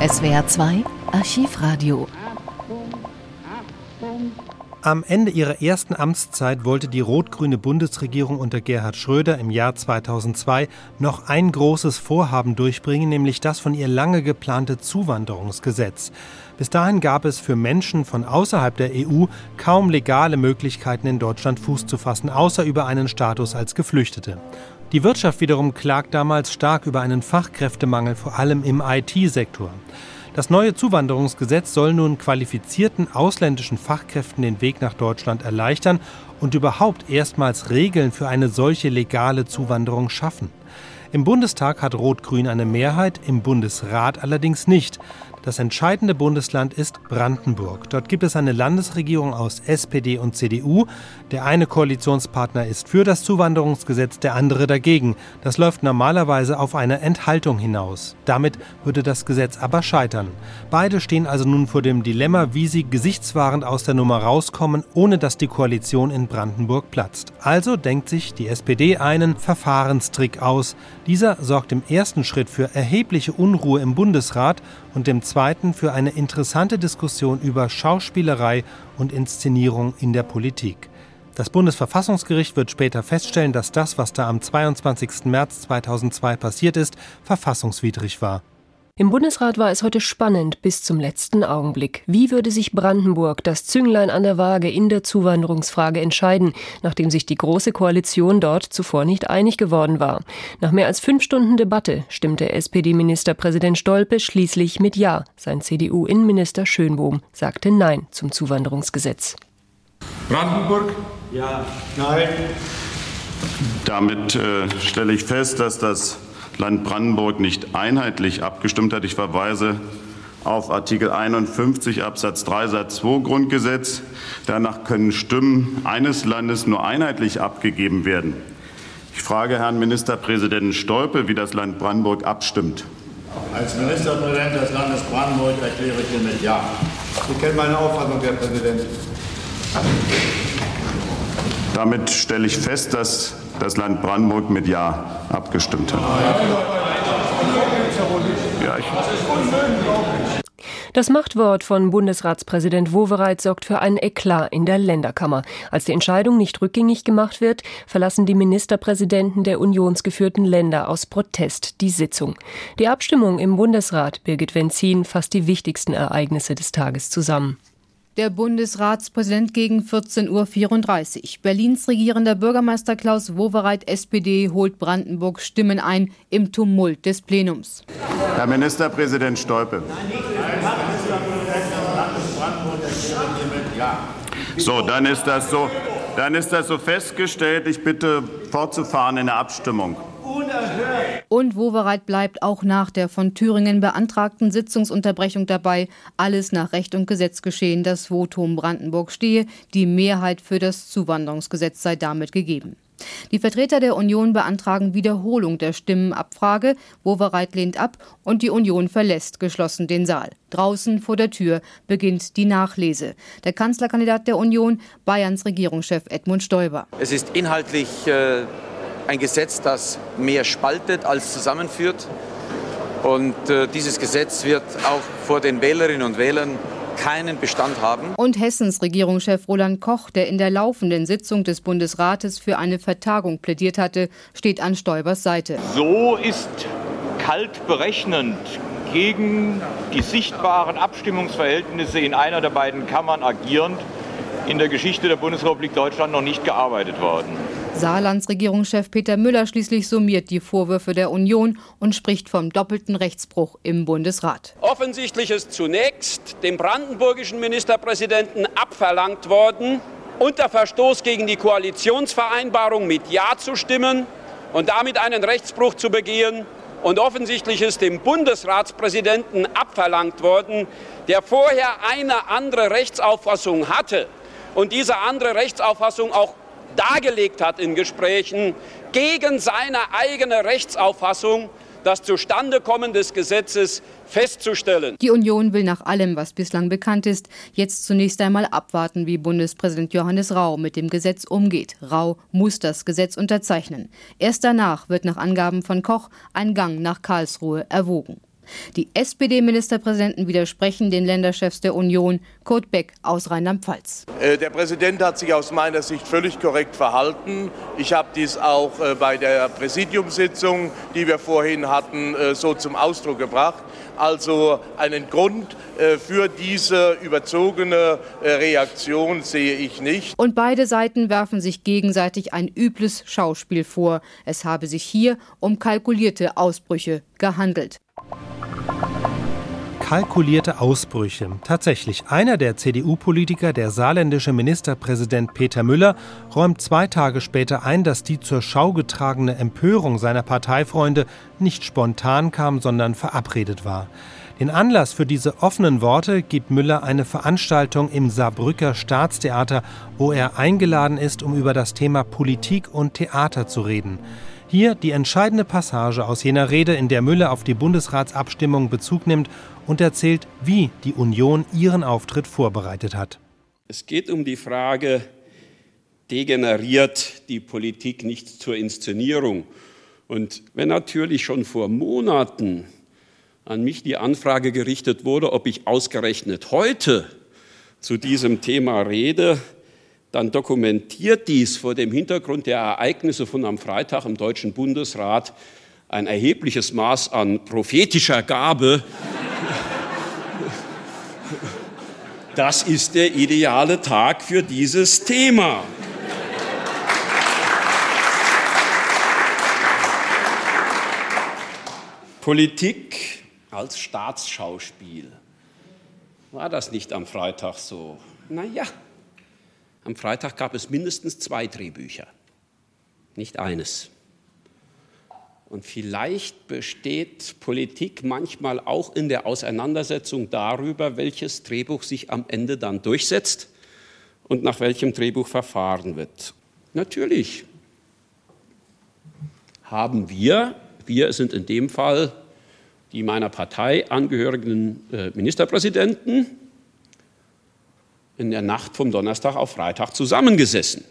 SWR 2 Archivradio. Am Ende ihrer ersten Amtszeit wollte die rot-grüne Bundesregierung unter Gerhard Schröder im Jahr 2002 noch ein großes Vorhaben durchbringen, nämlich das von ihr lange geplante Zuwanderungsgesetz. Bis dahin gab es für Menschen von außerhalb der EU kaum legale Möglichkeiten in Deutschland Fuß zu fassen, außer über einen Status als Geflüchtete. Die Wirtschaft wiederum klagt damals stark über einen Fachkräftemangel, vor allem im IT-Sektor. Das neue Zuwanderungsgesetz soll nun qualifizierten ausländischen Fachkräften den Weg nach Deutschland erleichtern und überhaupt erstmals Regeln für eine solche legale Zuwanderung schaffen. Im Bundestag hat Rot-Grün eine Mehrheit, im Bundesrat allerdings nicht. Das entscheidende Bundesland ist Brandenburg. Dort gibt es eine Landesregierung aus SPD und CDU. Der eine Koalitionspartner ist für das Zuwanderungsgesetz, der andere dagegen. Das läuft normalerweise auf eine Enthaltung hinaus. Damit würde das Gesetz aber scheitern. Beide stehen also nun vor dem Dilemma, wie sie gesichtswahrend aus der Nummer rauskommen, ohne dass die Koalition in Brandenburg platzt. Also denkt sich die SPD einen Verfahrenstrick aus. Dieser sorgt im ersten Schritt für erhebliche Unruhe im Bundesrat und im zweiten für eine interessante Diskussion über Schauspielerei und Inszenierung in der Politik. Das Bundesverfassungsgericht wird später feststellen, dass das, was da am 22. März 2002 passiert ist, verfassungswidrig war. Im Bundesrat war es heute spannend bis zum letzten Augenblick. Wie würde sich Brandenburg, das Zünglein an der Waage in der Zuwanderungsfrage entscheiden, nachdem sich die Große Koalition dort zuvor nicht einig geworden war? Nach mehr als fünf Stunden Debatte stimmte SPD-Ministerpräsident Stolpe schließlich mit Ja. Sein CDU-Innenminister Schönbohm sagte Nein zum Zuwanderungsgesetz. Brandenburg? Ja. Nein. Damit äh, stelle ich fest, dass das Land Brandenburg nicht einheitlich abgestimmt hat. Ich verweise auf Artikel 51 Absatz 3 Satz 2 Grundgesetz. Danach können Stimmen eines Landes nur einheitlich abgegeben werden. Ich frage Herrn Ministerpräsidenten Stolpe, wie das Land Brandenburg abstimmt. Als Ministerpräsident des Landes Brandenburg erkläre ich hiermit Ja. Sie kennen meine Auffassung, Herr Präsident. Damit stelle ich fest, dass das Land Brandenburg mit Ja abgestimmt hat. Ja, das Machtwort von Bundesratspräsident Wowereit sorgt für einen Eklat in der Länderkammer. Als die Entscheidung nicht rückgängig gemacht wird, verlassen die Ministerpräsidenten der unionsgeführten Länder aus Protest die Sitzung. Die Abstimmung im Bundesrat, Birgit Wenzin, fasst die wichtigsten Ereignisse des Tages zusammen. Der Bundesratspräsident gegen 14.34 Uhr. Berlins regierender Bürgermeister Klaus Wowereit, SPD, holt Brandenburg Stimmen ein im Tumult des Plenums. Herr Ministerpräsident Stolpe. So, dann ist das so. Dann ist das so festgestellt. Ich bitte fortzufahren in der Abstimmung unerhört. Und Wowereit bleibt auch nach der von Thüringen beantragten Sitzungsunterbrechung dabei. Alles nach Recht und Gesetz geschehen. Das Votum Brandenburg stehe. Die Mehrheit für das Zuwanderungsgesetz sei damit gegeben. Die Vertreter der Union beantragen Wiederholung der Stimmenabfrage. Wowereit lehnt ab und die Union verlässt geschlossen den Saal. Draußen vor der Tür beginnt die Nachlese. Der Kanzlerkandidat der Union, Bayerns Regierungschef Edmund Stoiber. Es ist inhaltlich äh ein Gesetz, das mehr spaltet als zusammenführt. Und äh, dieses Gesetz wird auch vor den Wählerinnen und Wählern keinen Bestand haben. Und Hessens Regierungschef Roland Koch, der in der laufenden Sitzung des Bundesrates für eine Vertagung plädiert hatte, steht an Stoibers Seite. So ist kalt berechnend gegen die sichtbaren Abstimmungsverhältnisse in einer der beiden Kammern agierend in der Geschichte der Bundesrepublik Deutschland noch nicht gearbeitet worden. Saarlands Regierungschef Peter Müller schließlich summiert die Vorwürfe der Union und spricht vom doppelten Rechtsbruch im Bundesrat. Offensichtlich ist zunächst dem brandenburgischen Ministerpräsidenten abverlangt worden, unter Verstoß gegen die Koalitionsvereinbarung mit Ja zu stimmen und damit einen Rechtsbruch zu begehen. Und offensichtlich ist dem Bundesratspräsidenten abverlangt worden, der vorher eine andere Rechtsauffassung hatte und diese andere Rechtsauffassung auch dargelegt hat in Gesprächen, gegen seine eigene Rechtsauffassung das Zustandekommen des Gesetzes festzustellen. Die Union will nach allem, was bislang bekannt ist, jetzt zunächst einmal abwarten, wie Bundespräsident Johannes Rau mit dem Gesetz umgeht. Rau muss das Gesetz unterzeichnen. Erst danach wird nach Angaben von Koch ein Gang nach Karlsruhe erwogen. Die SPD-Ministerpräsidenten widersprechen den Länderchefs der Union. Kurt Beck aus Rheinland-Pfalz. Äh, der Präsident hat sich aus meiner Sicht völlig korrekt verhalten. Ich habe dies auch äh, bei der Präsidiumssitzung, die wir vorhin hatten, äh, so zum Ausdruck gebracht. Also einen Grund für diese überzogene Reaktion sehe ich nicht. Und beide Seiten werfen sich gegenseitig ein übles Schauspiel vor. Es habe sich hier um kalkulierte Ausbrüche gehandelt kalkulierte Ausbrüche. Tatsächlich, einer der CDU-Politiker, der saarländische Ministerpräsident Peter Müller, räumt zwei Tage später ein, dass die zur Schau getragene Empörung seiner Parteifreunde nicht spontan kam, sondern verabredet war. Den Anlass für diese offenen Worte gibt Müller eine Veranstaltung im Saarbrücker Staatstheater, wo er eingeladen ist, um über das Thema Politik und Theater zu reden. Hier die entscheidende Passage aus jener Rede, in der Müller auf die Bundesratsabstimmung Bezug nimmt und erzählt, wie die Union ihren Auftritt vorbereitet hat. Es geht um die Frage, degeneriert die Politik nicht zur Inszenierung? Und wenn natürlich schon vor Monaten an mich die Anfrage gerichtet wurde, ob ich ausgerechnet heute zu diesem Thema rede, dann dokumentiert dies vor dem Hintergrund der Ereignisse von am Freitag im Deutschen Bundesrat ein erhebliches Maß an prophetischer Gabe. Das ist der ideale Tag für dieses Thema. Politik als Staatsschauspiel. War das nicht am Freitag so? Na ja, am Freitag gab es mindestens zwei Drehbücher, nicht eines. Und vielleicht besteht Politik manchmal auch in der Auseinandersetzung darüber, welches Drehbuch sich am Ende dann durchsetzt und nach welchem Drehbuch verfahren wird. Natürlich haben wir, wir sind in dem Fall die meiner Partei angehörigen äh, Ministerpräsidenten, in der Nacht vom Donnerstag auf Freitag zusammengesessen.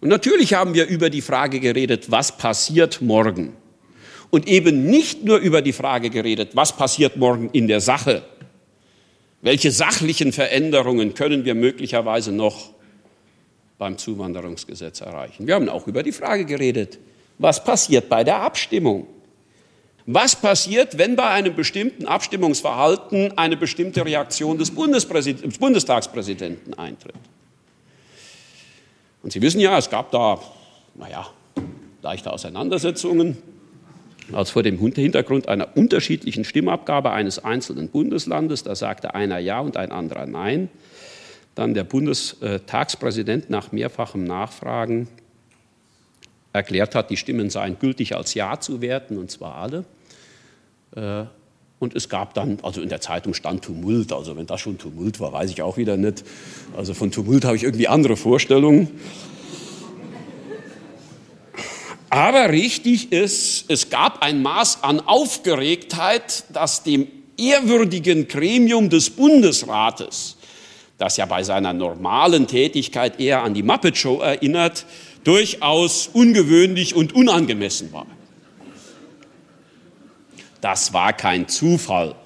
Und natürlich haben wir über die Frage geredet, was passiert morgen. Und eben nicht nur über die Frage geredet, was passiert morgen in der Sache. Welche sachlichen Veränderungen können wir möglicherweise noch beim Zuwanderungsgesetz erreichen? Wir haben auch über die Frage geredet, was passiert bei der Abstimmung? Was passiert, wenn bei einem bestimmten Abstimmungsverhalten eine bestimmte Reaktion des, des Bundestagspräsidenten eintritt? Und Sie wissen ja, es gab da, naja, leichte Auseinandersetzungen, als vor dem Hintergrund einer unterschiedlichen Stimmabgabe eines einzelnen Bundeslandes, da sagte einer Ja und ein anderer Nein, dann der Bundestagspräsident nach mehrfachem Nachfragen erklärt hat, die Stimmen seien gültig als Ja zu werten, und zwar alle. Äh, und es gab dann, also in der Zeitung stand Tumult, also wenn das schon Tumult war, weiß ich auch wieder nicht. Also von Tumult habe ich irgendwie andere Vorstellungen. Aber richtig ist, es gab ein Maß an Aufgeregtheit, das dem ehrwürdigen Gremium des Bundesrates, das ja bei seiner normalen Tätigkeit eher an die Muppet Show erinnert, durchaus ungewöhnlich und unangemessen war. Das war kein Zufall.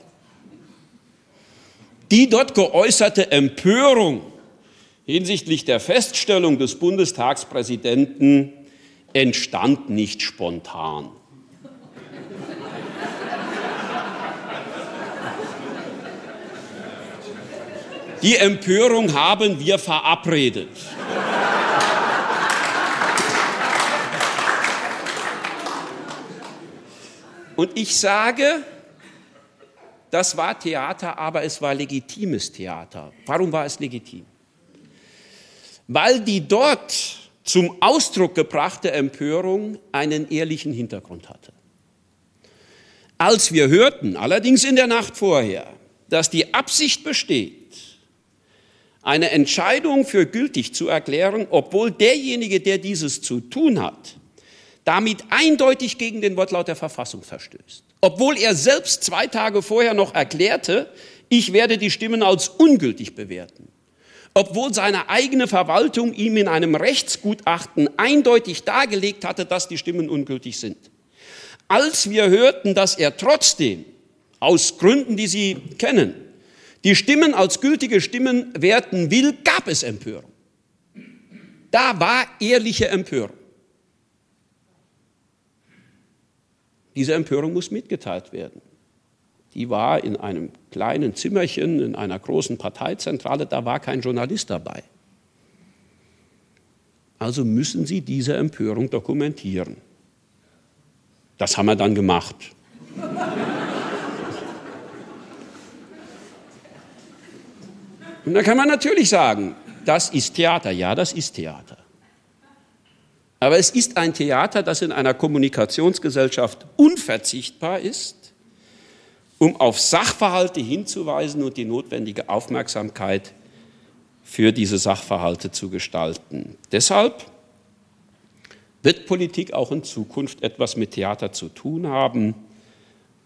Die dort geäußerte Empörung hinsichtlich der Feststellung des Bundestagspräsidenten entstand nicht spontan. Die Empörung haben wir verabredet. Und ich sage, das war Theater, aber es war legitimes Theater. Warum war es legitim? Weil die dort zum Ausdruck gebrachte Empörung einen ehrlichen Hintergrund hatte. Als wir hörten, allerdings in der Nacht vorher, dass die Absicht besteht, eine Entscheidung für gültig zu erklären, obwohl derjenige, der dieses zu tun hat, damit eindeutig gegen den Wortlaut der Verfassung verstößt. Obwohl er selbst zwei Tage vorher noch erklärte, ich werde die Stimmen als ungültig bewerten. Obwohl seine eigene Verwaltung ihm in einem Rechtsgutachten eindeutig dargelegt hatte, dass die Stimmen ungültig sind. Als wir hörten, dass er trotzdem, aus Gründen, die Sie kennen, die Stimmen als gültige Stimmen werten will, gab es Empörung. Da war ehrliche Empörung. Diese Empörung muss mitgeteilt werden. Die war in einem kleinen Zimmerchen in einer großen Parteizentrale, da war kein Journalist dabei. Also müssen Sie diese Empörung dokumentieren. Das haben wir dann gemacht. Und dann kann man natürlich sagen, das ist Theater. Ja, das ist Theater. Aber es ist ein Theater, das in einer Kommunikationsgesellschaft unverzichtbar ist, um auf Sachverhalte hinzuweisen und die notwendige Aufmerksamkeit für diese Sachverhalte zu gestalten. Deshalb wird Politik auch in Zukunft etwas mit Theater zu tun haben.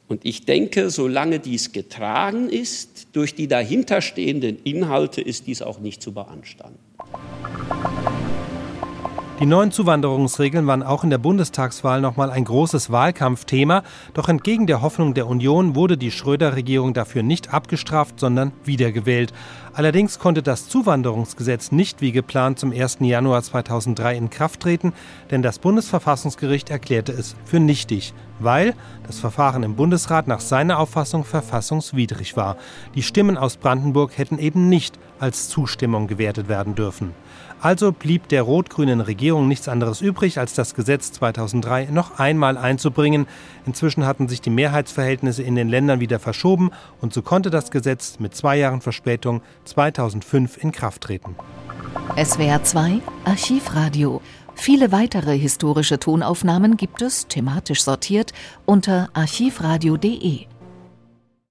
Und ich denke, solange dies getragen ist durch die dahinterstehenden Inhalte, ist dies auch nicht zu beanstanden. Die neuen Zuwanderungsregeln waren auch in der Bundestagswahl nochmal ein großes Wahlkampfthema. Doch entgegen der Hoffnung der Union wurde die Schröder-Regierung dafür nicht abgestraft, sondern wiedergewählt. Allerdings konnte das Zuwanderungsgesetz nicht wie geplant zum 1. Januar 2003 in Kraft treten, denn das Bundesverfassungsgericht erklärte es für nichtig, weil das Verfahren im Bundesrat nach seiner Auffassung verfassungswidrig war. Die Stimmen aus Brandenburg hätten eben nicht als Zustimmung gewertet werden dürfen. Also blieb der rot-grünen Regierung nichts anderes übrig, als das Gesetz 2003 noch einmal einzubringen. Inzwischen hatten sich die Mehrheitsverhältnisse in den Ländern wieder verschoben und so konnte das Gesetz mit zwei Jahren Verspätung 2005 in Kraft treten. SWR 2 Archivradio. Viele weitere historische Tonaufnahmen gibt es, thematisch sortiert, unter archivradio.de.